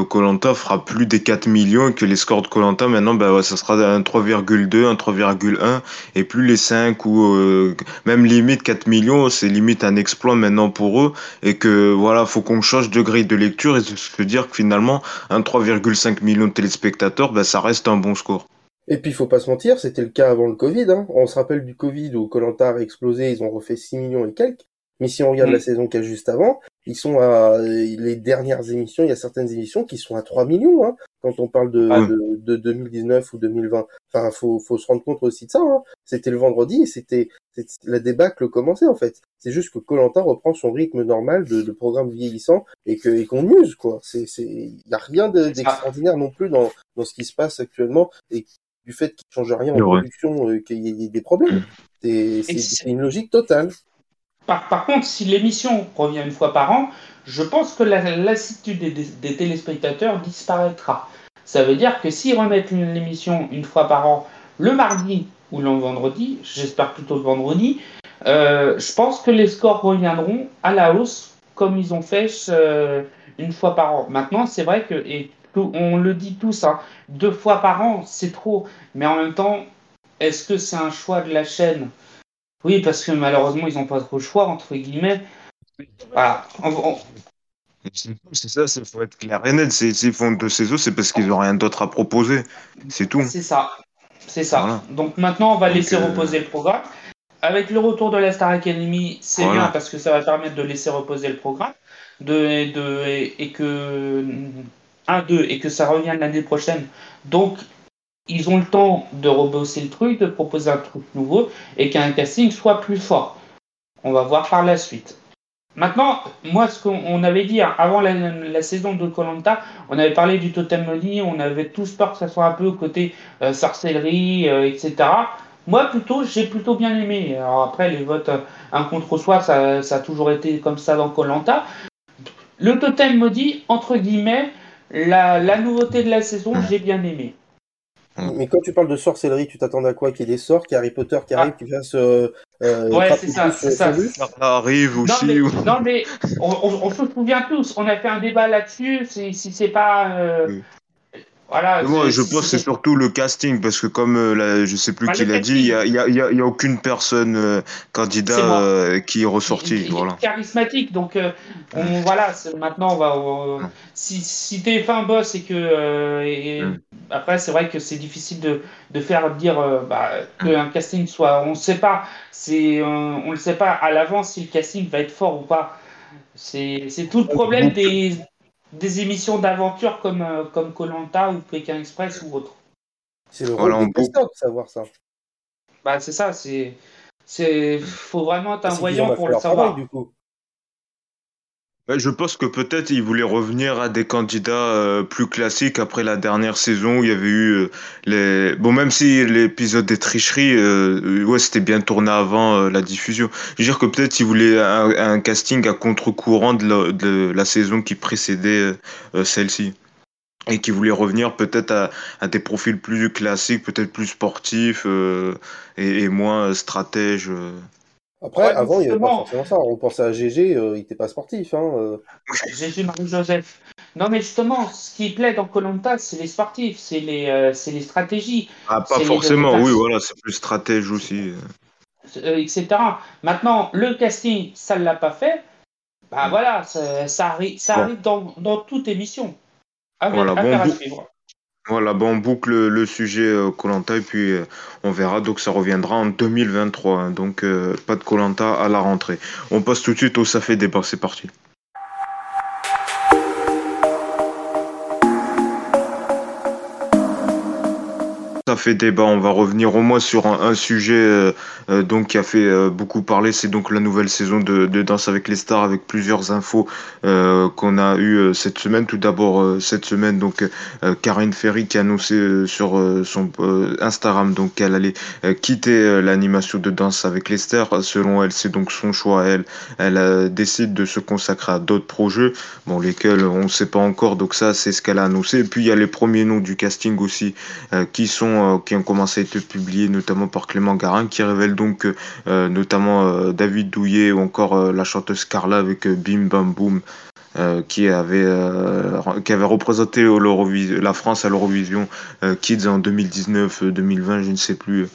Colanta fera plus des 4 millions et que les scores de Colanta, maintenant, bah, ouais, ça sera un 3,2, un 3,1 et plus les 5 ou euh, même limite 4 millions, c'est limite un exploit maintenant pour eux et que voilà, faut qu'on change de grille de lecture et se dire que finalement, un 3,5 millions de téléspectateurs, bah, ça reste un bon score. Et puis, il faut pas se mentir, c'était le cas avant le Covid. Hein. On se rappelle du Covid où Colanta a explosé, ils ont refait 6 millions et quelques. Mais si on regarde la saison qu'il y a juste avant, ils sont à les dernières émissions, il y a certaines émissions qui sont à 3 millions hein, quand on parle de, de, de, 2019 ou 2020. Enfin, faut faut se rendre compte aussi de ça. Hein. C'était le vendredi et c'était la débâcle commençait en fait. C'est juste que Colanta reprend son rythme normal de, de programme vieillissant et que et qu'on use quoi. C'est c'est il y a rien d'extraordinaire non plus dans dans ce qui se passe actuellement et du fait qu'il change rien en production, euh, qu'il y ait des problèmes. C'est une logique totale. Par, contre, si l'émission revient une fois par an, je pense que la lassitude des, téléspectateurs disparaîtra. Ça veut dire que s'ils remettent l'émission une fois par an, le mardi ou le vendredi, j'espère plutôt le vendredi, euh, je pense que les scores reviendront à la hausse comme ils ont fait euh, une fois par an. Maintenant, c'est vrai que, et on le dit tous, hein, deux fois par an, c'est trop. Mais en même temps, est-ce que c'est un choix de la chaîne? Oui, parce que malheureusement, ils n'ont pas trop le choix, entre guillemets. Voilà. C'est ça, il faut être clair et net. S'ils font de ces eaux, c'est parce qu'ils n'ont rien d'autre à proposer. C'est tout. C'est ça. C'est ça. Donc maintenant, on va laisser euh, reposer le programme. Avec le retour de la Star Academy, c'est bien parce que ça va permettre de laisser reposer le programme. De, de, et, que 1, 2, et que ça revienne l'année prochaine. Donc, ils ont le temps de rebosser le truc, de proposer un truc nouveau et qu'un casting soit plus fort. On va voir par la suite. Maintenant, moi, ce qu'on avait dit hein, avant la, saison de Colanta, on avait parlé du totem money, on avait tous peur que ça soit un peu côté euh, sorcellerie, euh, etc. Moi, plutôt, j'ai plutôt bien aimé. Alors après, les votes euh, un contre soi, ça, ça a toujours été comme ça dans Colanta. Le totem maudit, entre guillemets, la, la nouveauté de la saison, j'ai bien aimé. Mm. Mais quand tu parles de sorcellerie, tu t'attends à quoi Qu'il y ait des sorts, qu'il y ait Harry Potter qui arrive, ah. qui fasse. Euh, euh, ouais, c'est ça, c'est ça. Ça arrive aussi. Non, mais, on, on, se souvient tous, on a fait un débat là-dessus. Si, si c'est pas. Euh, moi, je pense que c'est surtout le casting, parce que comme euh, je sais plus qui l'a dit, il n'y a, y a, y a, aucune personne euh, candidat euh, qui est ressorti. voilà. Charismatique, donc on, voilà, maintenant on va. si, si TF1 boss et que. Après, c'est vrai que c'est difficile de, de, faire dire bah, qu'un casting soit. On ne sait pas, on ne sait pas à l'avance si le casting va être fort ou pas. C'est tout le problème des des émissions d'aventure comme euh, comme Colanta ou Pékin Express ou autre. C'est le rôle voilà, de savoir ça. Bah c'est ça, c'est c'est faut vraiment être un voyant pour le savoir. du coup. Je pense que peut-être il voulait revenir à des candidats euh, plus classiques après la dernière saison où il y avait eu euh, les bon même si l'épisode des tricheries euh, ouais c'était bien tourné avant la diffusion. Je veux dire que peut-être il voulait un, casting à contre-courant de, la, saison qui précédait celle-ci et qui voulait revenir peut-être à, à, des profils plus classiques, peut-être plus sportifs et, et, moins stratèges. Après, avant, il n'y avait pas forcément ça. On pensait à GG, euh, il n'était pas sportif. Hein, euh. GG Marie-Joseph. Non, mais justement, ce qui plaît dans Colanta, c'est les sportifs, c'est les, euh, les stratégies. Ah, pas forcément, oui, voilà, c'est plus stratège aussi. etc. Maintenant, le casting, ça ne l'a pas fait. Bah voilà, ça, ça, arrive, ça arrive dans, dans toute émission. voilà, bon, voilà, bon, on boucle le sujet Colanta et puis euh, on verra. Donc ça reviendra en 2023. Hein. donc euh, pas de Colanta à la rentrée. On passe tout de suite au Ça fait débat. C'est parti. Fait débat. On va revenir au moins sur un, sujet euh, euh, donc qui a fait euh, beaucoup parler. C'est donc la nouvelle saison de, Danse avec les stars, avec plusieurs infos qu'on a eu cette semaine. Tout d'abord cette semaine, donc Karine Ferry qui a annoncé sur son Instagram donc qu'elle allait quitter l'animation de Danse avec les stars. Selon elle, c'est donc son choix. Elle, elle décide de se consacrer à d'autres projets, bon lesquels on ne sait pas encore. Donc ça, c'est ce qu'elle a annoncé. Et puis il y a les premiers noms du casting aussi qui sont noms qui ont commencé à être publiés, notamment par Clément Garin, qui révèle donc notamment David Douillet ou encore la chanteuse Carla avec Bim Bam Boom. qui avait qui avait représenté la France à l'Eurovision Kids en 2019-2020, je ne sais plus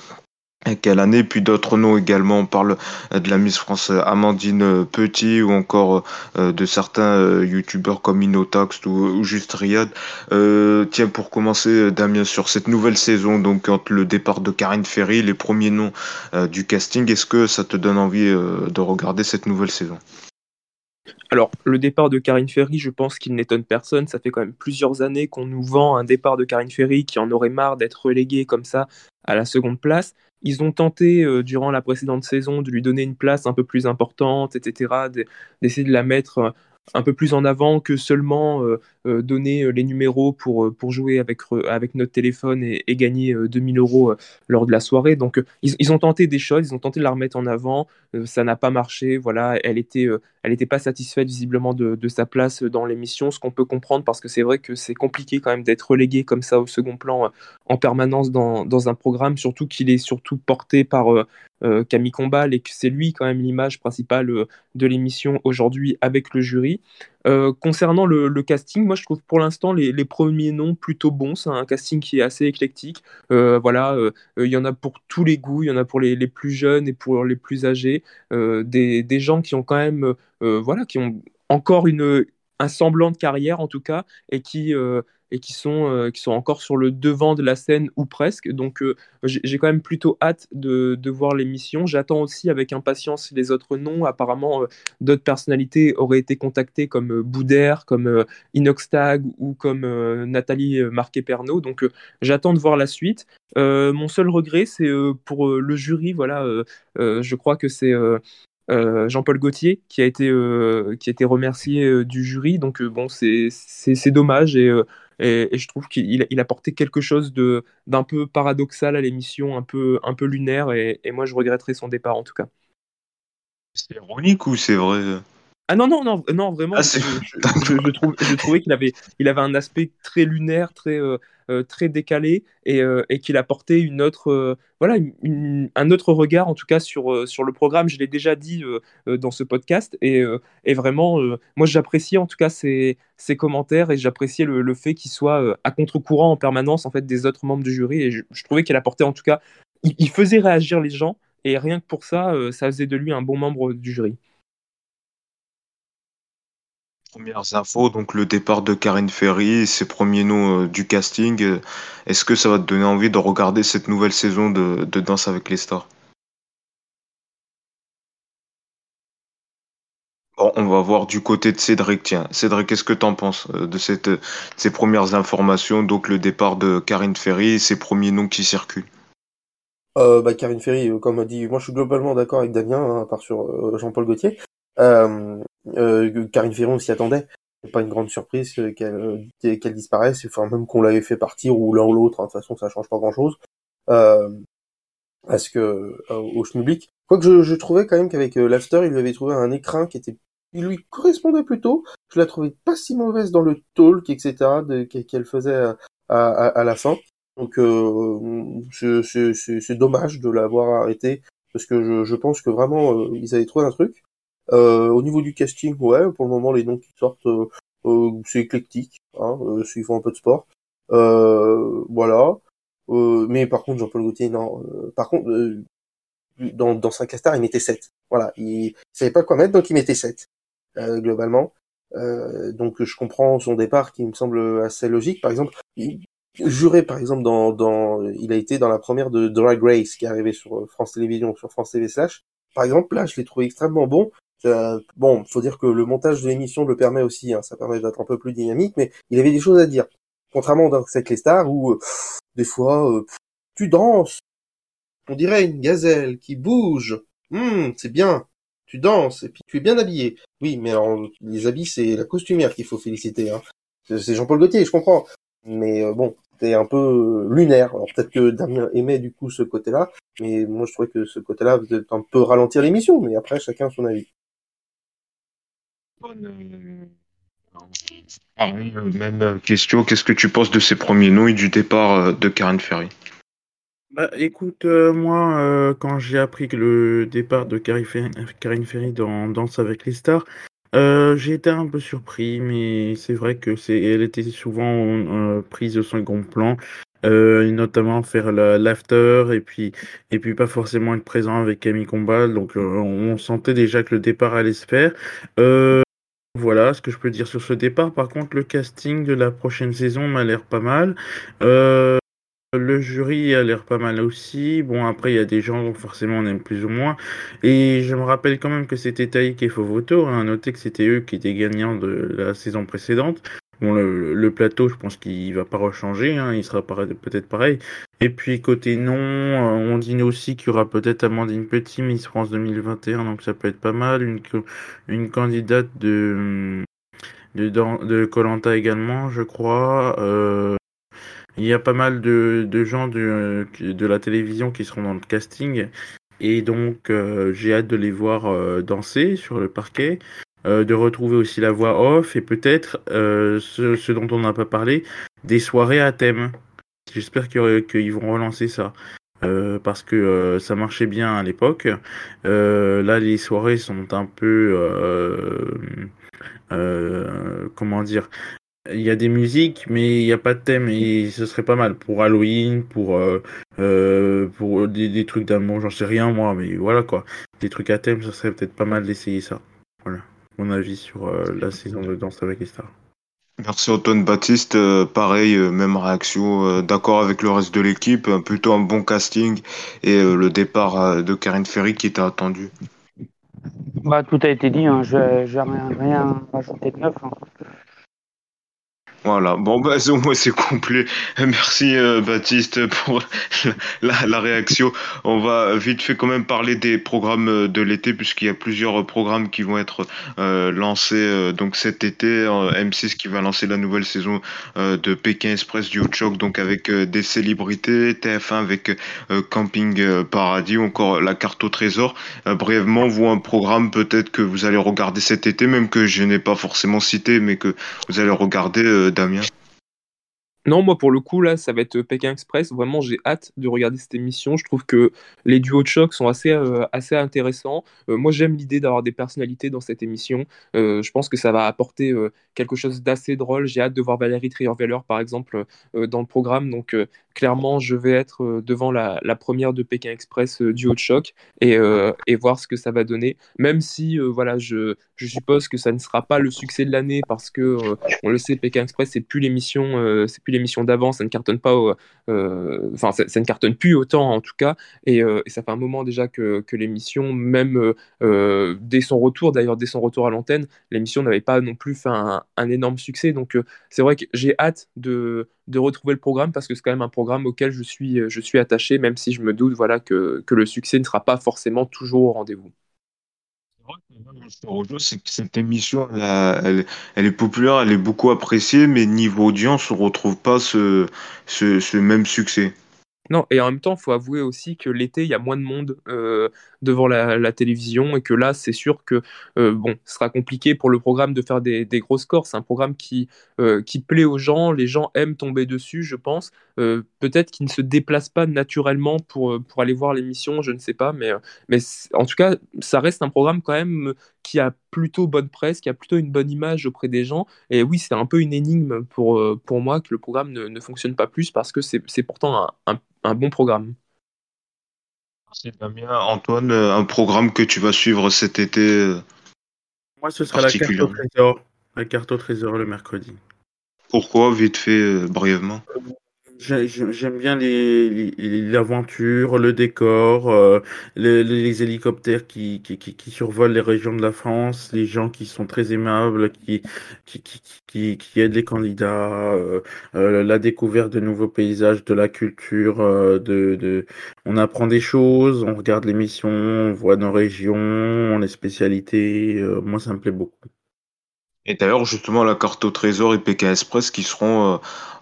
quelle année, puis d'autres noms également. On parle euh, de la Miss France euh, Amandine euh, Petit ou encore de certains youtubeurs comme Inotax ou, juste Riyad. tiens, pour commencer, Damien, sur cette nouvelle saison, donc entre le départ de Karine Ferry, les premiers noms du casting, est-ce que ça te donne envie de regarder cette nouvelle saison? Alors, le départ de Karine Ferry, je pense qu'il n'étonne personne. Ça fait quand même plusieurs années qu'on nous vend un départ de Karine Ferry qui en aurait marre d'être relégué comme ça à la seconde place. Ils ont tenté, euh, durant la précédente saison, de lui donner une place un peu plus importante, etc., d'essayer de la mettre euh, un peu plus en avant que seulement euh, donner euh, les numéros pour, pour jouer avec, avec notre téléphone et, gagner 2000 euros lors de la soirée. Donc ils, ont tenté des choses, ils ont tenté de la remettre en avant, ça n'a pas marché. Voilà, elle était, elle n'était pas satisfaite visiblement de, sa place dans l'émission, ce qu'on peut comprendre parce que c'est vrai que c'est compliqué quand même d'être relégué comme ça au second plan en permanence dans, dans un programme, surtout qu'il est surtout porté par euh, Camille Combal et que c'est lui quand même l'image principale euh, de l'émission aujourd'hui avec le jury. Euh, concernant le, casting, moi je trouve pour l'instant les, premiers noms plutôt bons. C'est un casting qui est assez éclectique. voilà, il y en a pour tous les goûts, il y en a pour les, plus jeunes et pour les plus âgés. Des, des, gens qui ont quand même, voilà, qui ont encore une, un semblant de carrière en tout cas et qui et qui sont, euh, qui sont encore sur le devant de la scène ou presque. Donc euh, j'ai quand même plutôt hâte de, de voir l'émission. J'attends aussi avec impatience les autres noms. Apparemment, euh, d'autres personnalités auraient été contactées comme Boudère, comme Inoxtag ou comme Nathalie Marquet-Pernot. Donc j'attends de voir la suite. mon seul regret, c'est pour le jury. Voilà, je crois que c'est Jean-Paul Gaultier qui a été, qui a été remercié du jury. Donc bon, c'est dommage et et, je trouve qu'il il apportait quelque chose d'un peu paradoxal à l'émission, un peu, un peu lunaire, et, moi je regretterais son départ en tout cas. C'est ironique ou c'est vrai ah non, non, non, non vraiment. Ah, je, je, trouvais qu'il avait, il avait un aspect très lunaire, très, euh, euh, très décalé et, euh, et qu'il apportait une autre, voilà, un autre regard en tout cas sur, sur le programme. Je l'ai déjà dit dans ce podcast et, et vraiment, moi j'appréciais en tout cas ses, ses commentaires et j'appréciais le, le, fait qu'il soit à contre-courant en permanence en fait des autres membres du jury et je, trouvais qu'il apportait en tout cas, il faisait réagir les gens et rien que pour ça, ça faisait de lui un bon membre du jury. Premières infos, donc le départ de Karine Ferry, ses premiers noms euh, du casting. Euh, est-ce que ça va te donner envie de regarder cette nouvelle saison de, Danse avec les stars? Bon, on va voir du côté de Cédric. Tiens, Cédric, qu'est-ce que tu en penses euh, de, ces premières informations Donc le départ de Karine Ferry ses premiers noms qui circulent? bah, Karine Ferry, comme a dit, moi je suis globalement d'accord avec Damien, hein, à part sur Jean-Paul Gaultier. Euh, euh, Karine Ferron s'y attendait. C'est pas une grande surprise qu'elle euh, qu'elle disparaisse, enfin même qu'on l'avait fait partir ou l'un ou l'autre. Hein, de toute façon, ça change pas grand-chose. Euh, parce que euh, au public. Quoique je, je trouvais quand même qu'avec euh, l'after, il lui avait trouvé un écrin qui était, il lui correspondait plutôt. Je la trouvais pas si mauvaise dans le talk, etc. qu'elle faisait à, à, à, la fin. Donc euh, c'est dommage de l'avoir arrêté parce que je, je pense que vraiment ils avaient trouvé un truc. Euh, au niveau du casting, ouais, pour le moment, les noms qui sortent, euh, euh, c'est éclectique, hein, font un peu de sport. voilà. mais par contre, Jean-Paul Gaultier, non. par contre, dans, dans 5 stars, il mettait 7. Voilà, il, savait pas quoi mettre, donc il mettait 7, globalement. donc je comprends son départ qui me semble assez logique. Par exemple, il, juré par exemple dans, dans il a été dans la première de Drag Race qui est arrivée sur France Télévisions, sur France TV slash. Par exemple, là, je l'ai trouvé extrêmement bon. Euh, bon, faut dire que le montage de l'émission le permet aussi, hein, ça permet d'être un peu plus dynamique, mais il avait des choses à dire. Contrairement dans avec les stars où euh, des fois euh, tu danses, on dirait une gazelle qui bouge. Hum, c'est bien. Tu danses et puis tu es bien habillé. Oui, mais alors les habits c'est la costumière qu'il faut féliciter. Hein. C'est Jean-Paul Gaultier, je comprends. Mais bon, c'est un peu lunaire. Alors peut-être que Damien aimait du coup ce côté-là, mais moi je trouvais que ce côté-là faisait un peu ralentir l'émission. Mais après, chacun son avis. Euh, même question, qu'est-ce que tu penses de ces premiers noms et du départ euh, de Karen Ferry? Bah, écoute, euh, moi, euh, quand j'ai appris que le départ de Karine Ferry dans Danse avec les stars, euh, j'ai été un peu surpris, mais c'est vrai que c'est, elle était souvent euh, prise au second plan, euh, notamment faire la- l'after et puis et puis pas forcément être présent avec Camille Combal. Donc, euh, on sentait déjà que le départ allait se faire. Voilà ce que je peux dire sur ce départ. Par contre, le casting de la prochaine saison m'a l'air pas mal. Euh, le jury a l'air pas mal aussi. Bon, après, il y a des gens, forcément, on aime plus ou moins. Et je me rappelle quand même que c'était Taïk et Fovoto. Hein. Notez que c'était eux qui étaient gagnants de la saison précédente. Bon, le, le plateau, je pense qu'il va pas rechanger. Hein. Il sera peut-être pareil. Et puis, côté non, euh, on dit aussi qu'il y aura peut-être Amandine Petit, Miss France 2021. Donc, ça peut être pas mal. Une, une candidate de de Colanta également, je crois. Euh, il y a pas mal de, de gens de, de la télévision qui seront dans le casting. Et donc, euh, j'ai hâte de les voir euh, danser sur le parquet, euh, de retrouver aussi la voix off et peut-être euh, ce, dont on n'a pas parlé, des soirées à thème. J'espère aurait- qu'ils vont relancer ça. Euh, parce que euh, ça marchait bien à l'époque. Euh, là, les soirées sont un peu, euh, euh, comment dire, il y a des musiques, mais il n'y a pas de thème et ce serait pas mal pour Halloween, pour euh, euh, pour des, des trucs d'amour, j'en sais rien moi, mais voilà quoi. Des trucs à thème, ça serait peut-être pas mal d'essayer ça. Voilà, mon avis sur euh, la saison de Danse avec les stars. Merci Antoine Baptiste, Euh, pareil, euh, même réaction, euh, d'accord avec le reste de l'équipe, euh, plutôt un bon casting et euh, le départ euh, de Karine Ferry qui était attendu. Bah, tout a été dit, hein. je rien, rien rajouter de neuf. hein. Voilà, bon bah au moins c'est complet. Merci euh, Baptiste pour <laughs> la, réaction. On va vite fait quand même parler des programmes euh, de l'été puisqu'il y a plusieurs programmes qui vont être euh, lancés euh, donc cet été. Euh, M6 qui va lancer la nouvelle saison euh, de Pékin Express du Choc donc avec euh, des célébrités, TF1 avec euh, Camping euh, Paradis ou encore la carte au trésor. Euh, brièvement, vous un programme peut-être que vous allez regarder cet été, même que je n'ai pas forcément cité, mais que vous allez regarder, euh, Damien. Non, moi pour le coup, là, ça va être Pékin Express. Vraiment, j'ai hâte de regarder cette émission. Je trouve que les duos de choc sont assez, euh, intéressants. Euh, moi, j'aime l'idée d'avoir des personnalités dans cette émission. Euh, je pense que ça va apporter euh, quelque chose d'assez drôle. J'ai hâte de voir Valérie Trierweiler, par exemple, euh, dans le programme. Donc, euh, clairement, je vais être euh, devant la, première de Pékin Express euh, duo de choc et, voir ce que ça va donner. Même si, euh, voilà, je, suppose que ça ne sera pas le succès de l'année parce que, on le sait, Pékin Express, c'est plus l'émission, c'est plus l'émission d'avant, ça ne cartonne pas, enfin, ça, ne cartonne plus autant en tout cas, et, ça fait un moment déjà que, l'émission, même dès son retour, d'ailleurs dès son retour à l'antenne, l'émission n'avait pas non plus fait un, énorme succès, donc c'est vrai que j'ai hâte de, de retrouver le programme parce que c'est quand même un programme auquel je suis, je suis attaché, même si je me doute voilà, que, que le succès ne sera pas forcément toujours au rendez-vous. C'est que cette émission, elle, elle- est populaire, elle est beaucoup appréciée, mais niveau audience, on retrouve pas ce, ce même succès. Non, et en même temps, il faut avouer aussi que l'été, il y a moins de monde euh, devant la, télévision et que là, c'est sûr que euh, bon, ce sera compliqué pour le programme de faire des, gros scores. C'est un programme qui, euh, qui plaît aux gens, les gens aiment tomber dessus, je pense. Peut-être qu'ils ne se déplacent pas naturellement pour, aller voir l'émission, je ne sais pas, mais, en tout cas, ça reste un programme quand même qui a plutôt bonne presse, qui a plutôt une bonne image auprès des gens. Et oui, c'est un peu une énigme pour, euh, pour moi que le programme ne, ne fonctionne pas plus parce que c'est c'est pourtant un, un un bon programme. C'est Damien, Antoine, euh, un programme que tu vas suivre cet été. euh, Moi, ce sera la carte au trésor. La carte au trésor le mercredi. Pourquoi, vite fait, euh, brièvement? J'ai- j'ai- J'aime bien les, les- l'aventure, le décor, euh, les, les hélicoptères qui, qui, qui, qui survolent les régions de la France, les gens qui sont très aimables, qui, qui, qui, qui, qui aident les candidats, euh, euh, la découverte de nouveaux paysages, de la culture, euh, de, de... on apprend des choses, on regarde l'émission, on voit nos régions, les spécialités. euh, moi, ça me plaît beaucoup. Et d'ailleurs, justement, la carte au trésor et Pékin Express qui seront euh,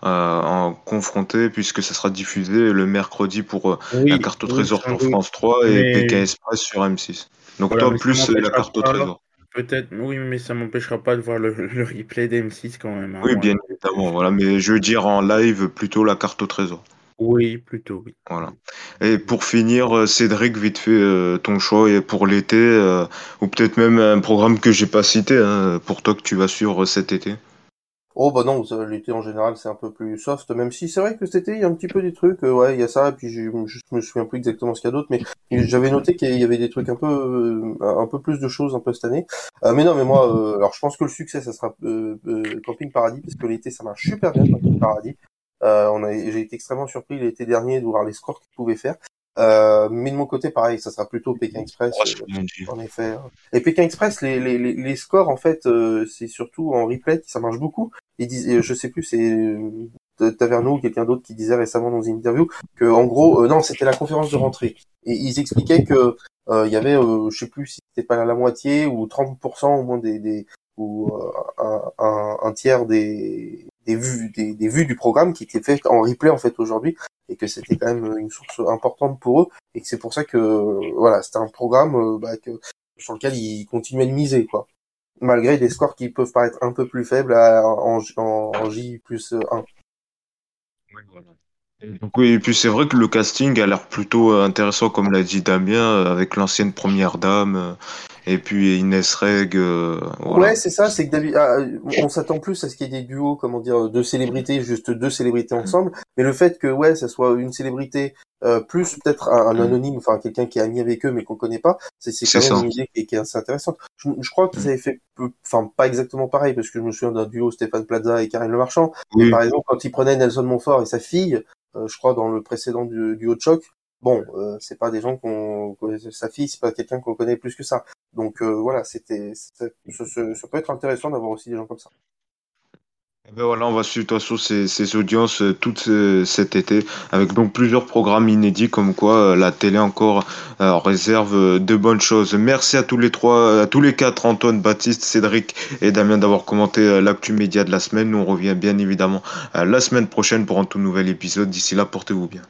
euh, en confrontés puisque ça sera diffusé le mercredi pour euh, la carte au oui, trésor sur doute. France 3 et Mais- Express sur M6. Donc Voilà, toi, plus la carte au trésor. Peut-être, oui, mais ça m'empêchera pas de voir le, <laughs> le replay d'M6 quand même. hein, Oui, bien évidemment, voilà. Mais je veux dire en live, plutôt la carte au trésor. Oui, plutôt, oui. Voilà. Et pour finir, euh, Cédric, vite fait, euh, ton choix est pour l'été, euh, ou peut-être même un programme que j'ai pas cité, hein, pour toi que tu vas suivre cet été. Oh bah non, l'été en général c'est un peu plus soft, même si c'est vrai que cet été il y a un petit peu des trucs, euh, ouais il y a ça, et puis je, je me souviens plus exactement ce qu'il y a d'autre, mais j'avais noté qu'il y avait des trucs un peu euh, un peu plus de choses un peu cette année. Euh, mais non mais moi, euh, alors je pense que le succès ça sera euh, euh, Camping Paradis, parce que l'été ça marche super bien Camping Paradis. Euh, on a, j'ai été extrêmement surpris l'été dernier de voir les scores qu'ils pouvaient faire. Euh, mais de mon côté, pareil, ça sera plutôt Pékin Express. euh, en effet. Et Pékin Express, les, les, les les scores, en fait, euh, c'est surtout en replay, ça marche beaucoup. Ils disent, je sais plus, c'est Taverneau ou quelqu'un d'autre qui disait récemment dans une interview que, en gros, euh, non, c'était la conférence de rentrée. Et ils expliquaient que euh, il y avait, euh, je sais plus si c'était pas la moitié ou 30% au moins des, des ou euh, un, un, un tiers des, des vues des, des vues du programme qui étaient faites en replay en fait aujourd'hui et que c'était quand même une source importante pour eux et que c'est pour ça que voilà c'était un programme euh, bah, sur lequel ils continuaient de miser quoi. Malgré des scores qui peuvent paraître un peu plus faibles à- en, en, J plus 1 Donc oui, et puis c'est vrai que le casting a l'air plutôt intéressant, comme l'a dit Damien, euh, avec l'ancienne première dame, euh, et puis Inès Reg, euh, voilà. Ouais, c'est ça, c'est que David, ah, on s'attend plus à ce qu'il y ait des duos, comment dire, deux célébrités, juste deux célébrités ensemble, mais le fait que, ouais, ça soit une célébrité, euh, plus peut-être un, un anonyme, enfin, quelqu'un qui est ami avec eux, mais qu'on connaît pas, c'est, quand même ça. une idée qui est, qui est assez intéressante. Je, je crois qu'ils Mm. avaient fait, peu- enfin, pas exactement pareil, parce que je me souviens d'un duo Stéphane Plaza et Karine Le Marchand, mais Oui, par exemple, quand ils prenaient Nelson Montfort et sa fille, euh, je crois dans le précédent du, duo de choc, bon, euh, c'est pas des gens qu'on, sa fille, c'est pas quelqu'un qu'on connaît plus que ça. Donc euh, voilà, c'était, ça, peut être intéressant d'avoir aussi des gens comme ça. Eh ben voilà, on va suivre de ces, ces audiences euh, tout ce- cet été, avec donc plusieurs programmes inédits, comme quoi euh, la télé encore euh, réserve euh, de bonnes choses. Merci à tous les trois, à tous les quatre, Antoine, Baptiste, Cédric et Damien d'avoir commenté euh, l'actu média de la semaine. Nous on revient bien évidemment euh, la semaine prochaine pour un tout nouvel épisode. D'ici là, portez-vous bien.